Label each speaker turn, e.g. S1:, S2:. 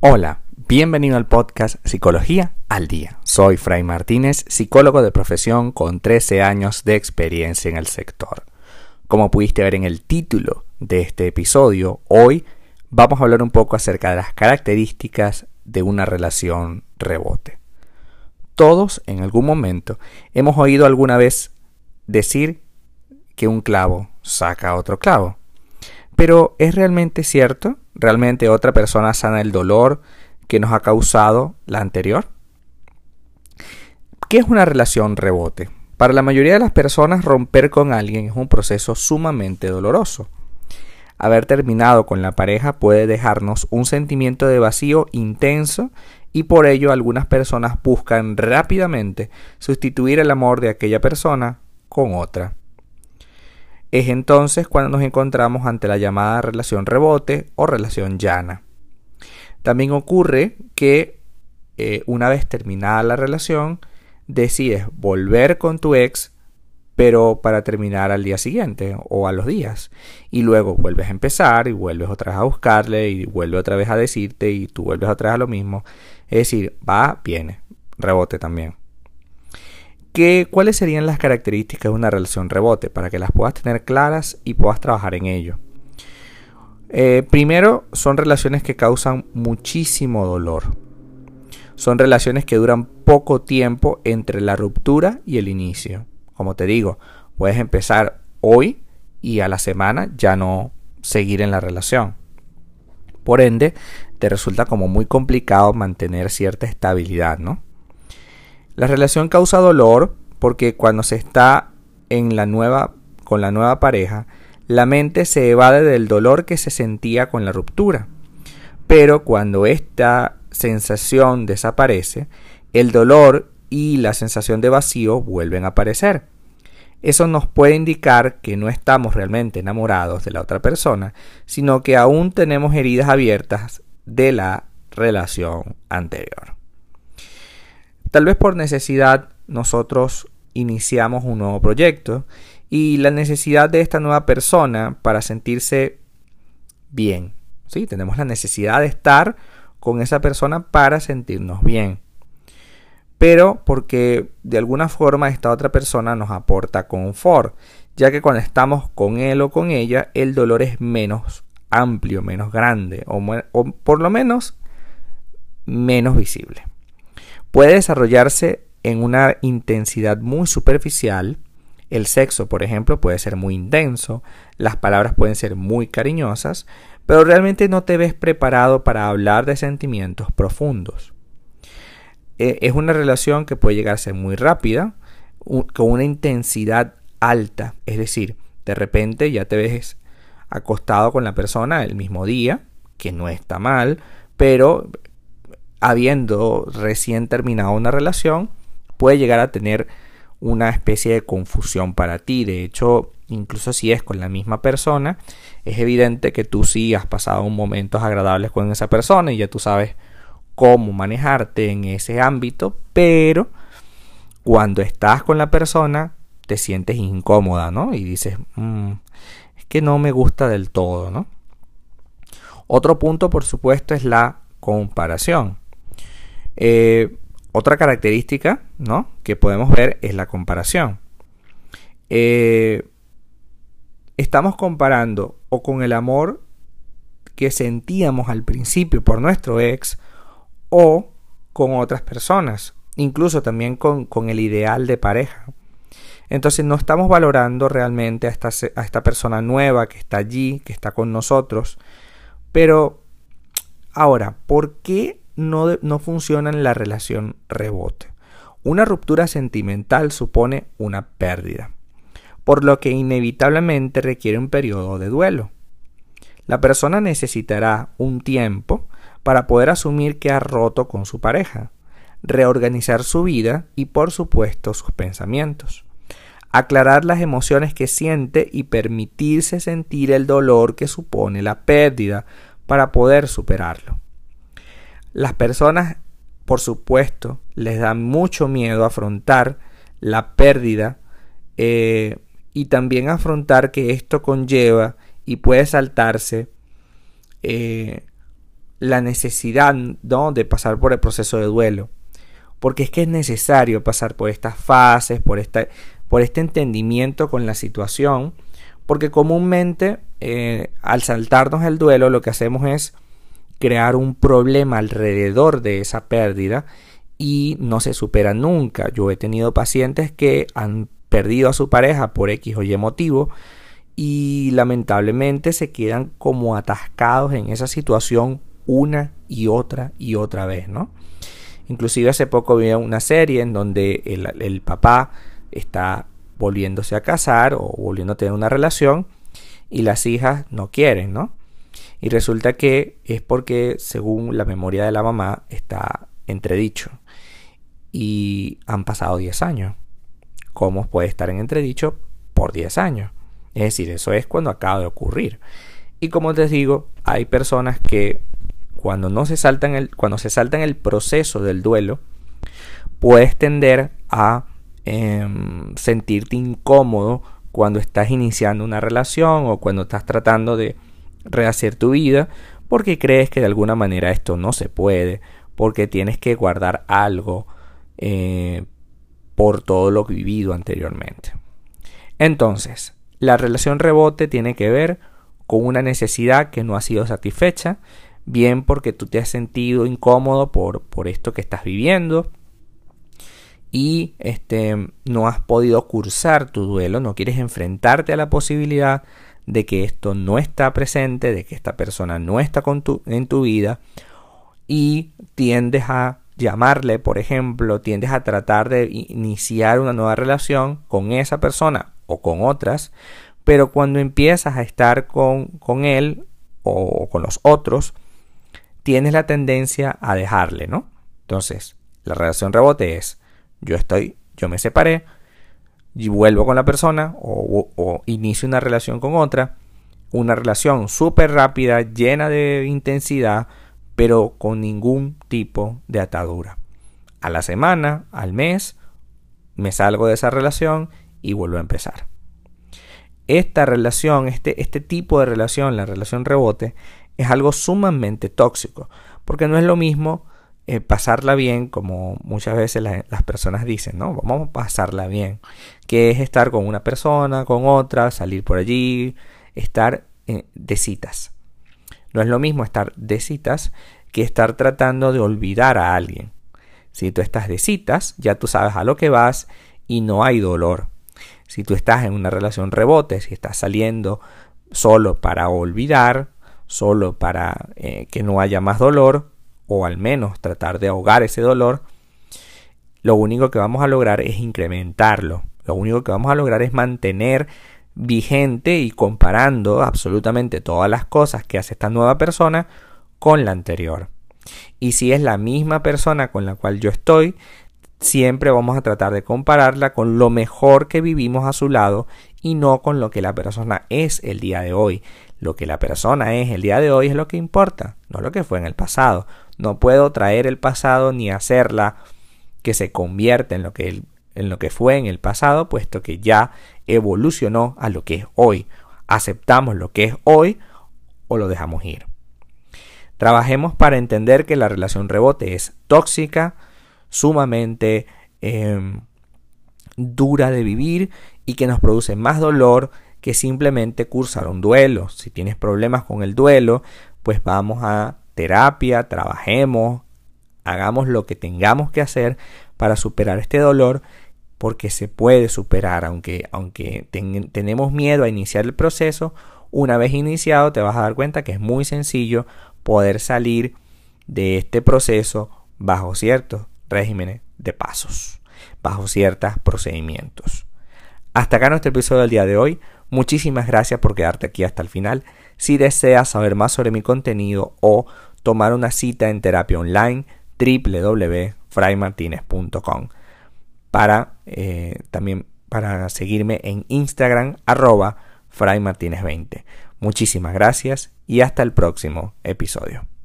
S1: Hola, bienvenido al podcast Psicología al Día. Soy Fray Martínez, psicólogo de profesión con 13 años de experiencia en el sector. Como pudiste ver en el título de este episodio, hoy vamos a hablar un poco acerca de las características de una relación rebote. Todos en algún momento hemos oído alguna vez decir que un clavo saca otro clavo. Pero ¿es realmente cierto? ¿Realmente otra persona sana el dolor que nos ha causado la anterior? ¿Qué es una relación rebote? Para la mayoría de las personas romper con alguien es un proceso sumamente doloroso. Haber terminado con la pareja puede dejarnos un sentimiento de vacío intenso y por ello algunas personas buscan rápidamente sustituir el amor de aquella persona con otra. Es entonces cuando nos encontramos ante la llamada relación rebote o relación llana. También ocurre que eh, una vez terminada la relación, decides volver con tu ex, pero para terminar al día siguiente o a los días. Y luego vuelves a empezar y vuelves otra vez a buscarle y vuelve otra vez a decirte y tú vuelves otra vez a lo mismo. Es decir, va, viene, rebote también. ¿Cuáles serían las características de una relación rebote para que las puedas tener claras y puedas trabajar en ello? Eh, primero, son relaciones que causan muchísimo dolor. Son relaciones que duran poco tiempo entre la ruptura y el inicio. Como te digo, puedes empezar hoy y a la semana ya no seguir en la relación. Por ende, te resulta como muy complicado mantener cierta estabilidad, ¿no? La relación causa dolor porque cuando se está en la nueva con la nueva pareja, la mente se evade del dolor que se sentía con la ruptura. Pero cuando esta sensación desaparece, el dolor y la sensación de vacío vuelven a aparecer. Eso nos puede indicar que no estamos realmente enamorados de la otra persona, sino que aún tenemos heridas abiertas de la relación anterior. Tal vez por necesidad nosotros iniciamos un nuevo proyecto y la necesidad de esta nueva persona para sentirse bien. ¿sí? Tenemos la necesidad de estar con esa persona para sentirnos bien. Pero porque de alguna forma esta otra persona nos aporta confort, ya que cuando estamos con él o con ella el dolor es menos amplio, menos grande o, o por lo menos menos visible puede desarrollarse en una intensidad muy superficial. El sexo, por ejemplo, puede ser muy intenso, las palabras pueden ser muy cariñosas, pero realmente no te ves preparado para hablar de sentimientos profundos. E, es una relación que puede llegar a ser muy rápida, con una intensidad alta, es decir, de repente ya te ves acostado con la persona el mismo día, que no está mal, pero habiendo recién terminado una relación, puede llegar a tener una especie de confusión para ti. De hecho, incluso si es con la misma persona, es evidente que tú sí has pasado momentos agradables con esa persona y ya tú sabes cómo manejarte en ese ámbito, pero cuando estás con la persona te sientes incómoda, ¿no? Y dices, mm, es que no me gusta del todo, ¿no? Otro punto, por supuesto, es la comparación. Eh, otra característica ¿no? que podemos ver es la comparación. Eh, estamos comparando o con el amor que sentíamos al principio por nuestro ex o con otras personas, incluso también con, con el ideal de pareja. Entonces no estamos valorando realmente a esta, a esta persona nueva que está allí, que está con nosotros. Pero ahora, ¿por qué no, funciona en la relación rebote. Una ruptura sentimental supone una pérdida, por lo que inevitablemente requiere un periodo de duelo. La persona necesitará un tiempo para poder asumir que ha roto con su pareja, reorganizar su vida y por supuesto sus pensamientos, aclarar las emociones que siente y permitirse sentir el dolor que supone la pérdida para poder superarlo. Las personas, por supuesto, les da mucho miedo afrontar la pérdida eh, y también afrontar que esto conlleva y puede saltarse eh, la necesidad ¿no? de pasar por el proceso de duelo. Porque es que es necesario pasar por estas fases, por, esta, por este entendimiento con la situación. Porque comúnmente eh, al saltarnos el duelo lo que hacemos es crear un problema alrededor de esa pérdida y no se supera nunca. Yo he tenido pacientes que han perdido a su pareja por X o Y motivo y lamentablemente se quedan como atascados en esa situación una y otra y otra vez, ¿no? Inclusive hace poco vi una serie en donde el, papá está volviéndose a casar o volviendo a tener una relación y las hijas no quieren, ¿no? Y resulta que es porque, según la memoria de la mamá, está entredicho. Y han pasado 10 años. ¿Cómo puede estar en entredicho por 10 años? Es decir, eso es cuando acaba de ocurrir. Y como les digo, hay personas que cuando no se saltan el, cuando se saltan el proceso del duelo, puedes tender a em, sentirte incómodo cuando estás iniciando una relación o cuando estás tratando de rehacer tu vida porque crees que de alguna manera esto no se puede, porque tienes que guardar algo eh, por todo lo vivido anteriormente. Entonces, la relación rebote tiene que ver con una necesidad que no ha sido satisfecha, bien porque tú te has sentido incómodo por, por esto que estás viviendo y este, no has podido cursar tu duelo, no quieres enfrentarte a la posibilidad de que esto no está presente, de que esta persona no está con en tu vida y tiendes a llamarle, por ejemplo, tiendes a tratar de iniciar una nueva relación con esa persona o con otras, pero cuando empiezas a estar con, con él o con los otros, tienes la tendencia a dejarle, ¿no? Entonces, la relación rebote es, yo estoy, yo me separé, y vuelvo con la persona o, inicio una relación con otra, una relación súper rápida, llena de intensidad, pero con ningún tipo de atadura. A la semana, al mes, me salgo de esa relación y vuelvo a empezar. Esta relación, este, este tipo de relación, la relación rebote, es algo sumamente tóxico, porque no es lo mismo eh, pasarla bien, como muchas veces las personas dicen, ¿no? Vamos a pasarla bien, que es estar con una persona, con otra, salir por allí, estar eh, de citas. No es lo mismo estar de citas que estar tratando de olvidar a alguien. Si tú estás de citas, ya tú sabes a lo que vas y no hay dolor. Si tú estás en una relación rebote, si estás saliendo solo para olvidar, solo para eh, que no haya más dolor, o al menos tratar de ahogar ese dolor, lo único que vamos a lograr es incrementarlo. Lo único que vamos a lograr es mantener vigente y comparando absolutamente todas las cosas que hace esta nueva persona con la anterior. Y si es la misma persona con la cual yo estoy, siempre vamos a tratar de compararla con lo mejor que vivimos a su lado y no con lo que la persona es el día de hoy. Lo que la persona es el día de hoy es lo que importa, no lo que fue en el pasado. No puedo traer el pasado ni hacerla que se convierta en lo que, en lo que fue en el pasado, puesto que ya evolucionó a lo que es hoy. Aceptamos lo que es hoy o lo dejamos ir. Trabajemos para entender que la relación rebote es tóxica, sumamente em, dura de vivir y que nos produce más dolor que simplemente cursar un duelo. Si tienes problemas con el duelo, pues vamos a terapia, trabajemos, hagamos lo que tengamos que hacer para superar este dolor, porque se puede superar, aunque, aunque tenemos miedo a iniciar el proceso, una vez iniciado te vas a dar cuenta que es muy sencillo poder salir de este proceso bajo ciertos regímenes de pasos, bajo ciertos procedimientos. Hasta acá nuestro episodio del día de hoy. Muchísimas gracias por quedarte aquí hasta el final. Si deseas saber más sobre mi contenido o tomar una cita en terapia online www.fraymartinez.com para eh, también para seguirme en Instagram arroba fraymartinez20. Muchísimas gracias y hasta el próximo episodio.